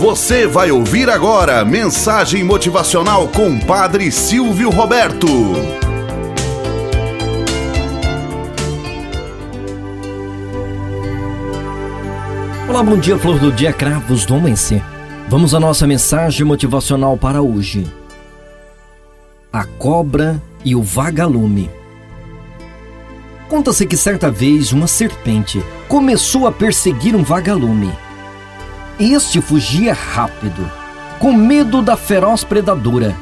Você vai ouvir agora mensagem motivacional com Padre Silvio Roberto. Olá, bom dia, flor do dia, cravos do amanhecer. Vamos à nossa mensagem motivacional para hoje. A cobra e o vagalume. Conta-se que certa vez uma serpente começou a perseguir um vagalume. Este fugia rápido, com medo da feroz predadora,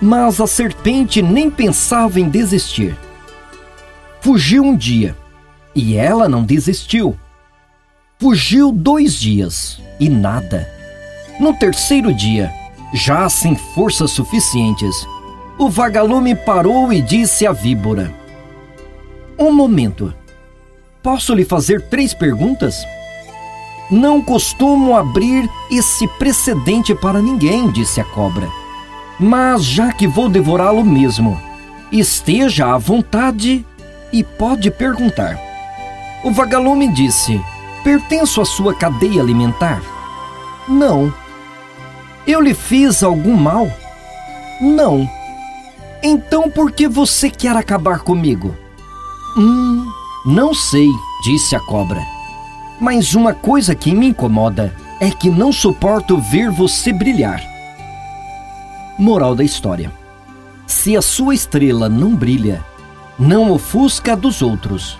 mas a serpente nem pensava em desistir. Fugiu um dia e ela não desistiu. Fugiu dois dias e nada. No terceiro dia, já sem forças suficientes, o vagalume parou e disse à víbora: Um momento. Posso lhe fazer três perguntas? Não costumo abrir esse precedente para ninguém, disse a cobra. Mas já que vou devorá-lo mesmo, esteja à vontade e pode perguntar. O vagalume disse: Pertenço à sua cadeia alimentar? Não. Eu lhe fiz algum mal? Não. Então por que você quer acabar comigo? Hum, não sei, disse a cobra. Mas uma coisa que me incomoda é que não suporto ver você brilhar. Moral da história: Se a sua estrela não brilha, não ofusca a dos outros.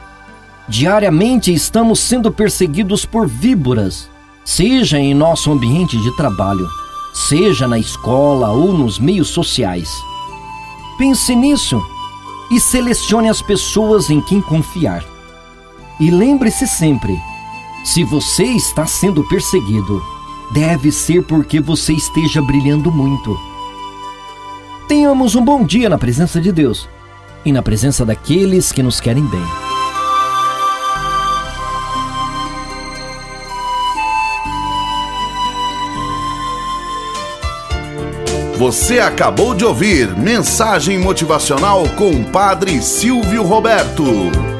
Diariamente estamos sendo perseguidos por víboras, seja em nosso ambiente de trabalho, seja na escola ou nos meios sociais. Pense nisso e selecione as pessoas em quem confiar. E lembre-se sempre se você está sendo perseguido, deve ser porque você esteja brilhando muito. Tenhamos um bom dia na presença de Deus e na presença daqueles que nos querem bem. Você acabou de ouvir Mensagem Motivacional com Padre Silvio Roberto.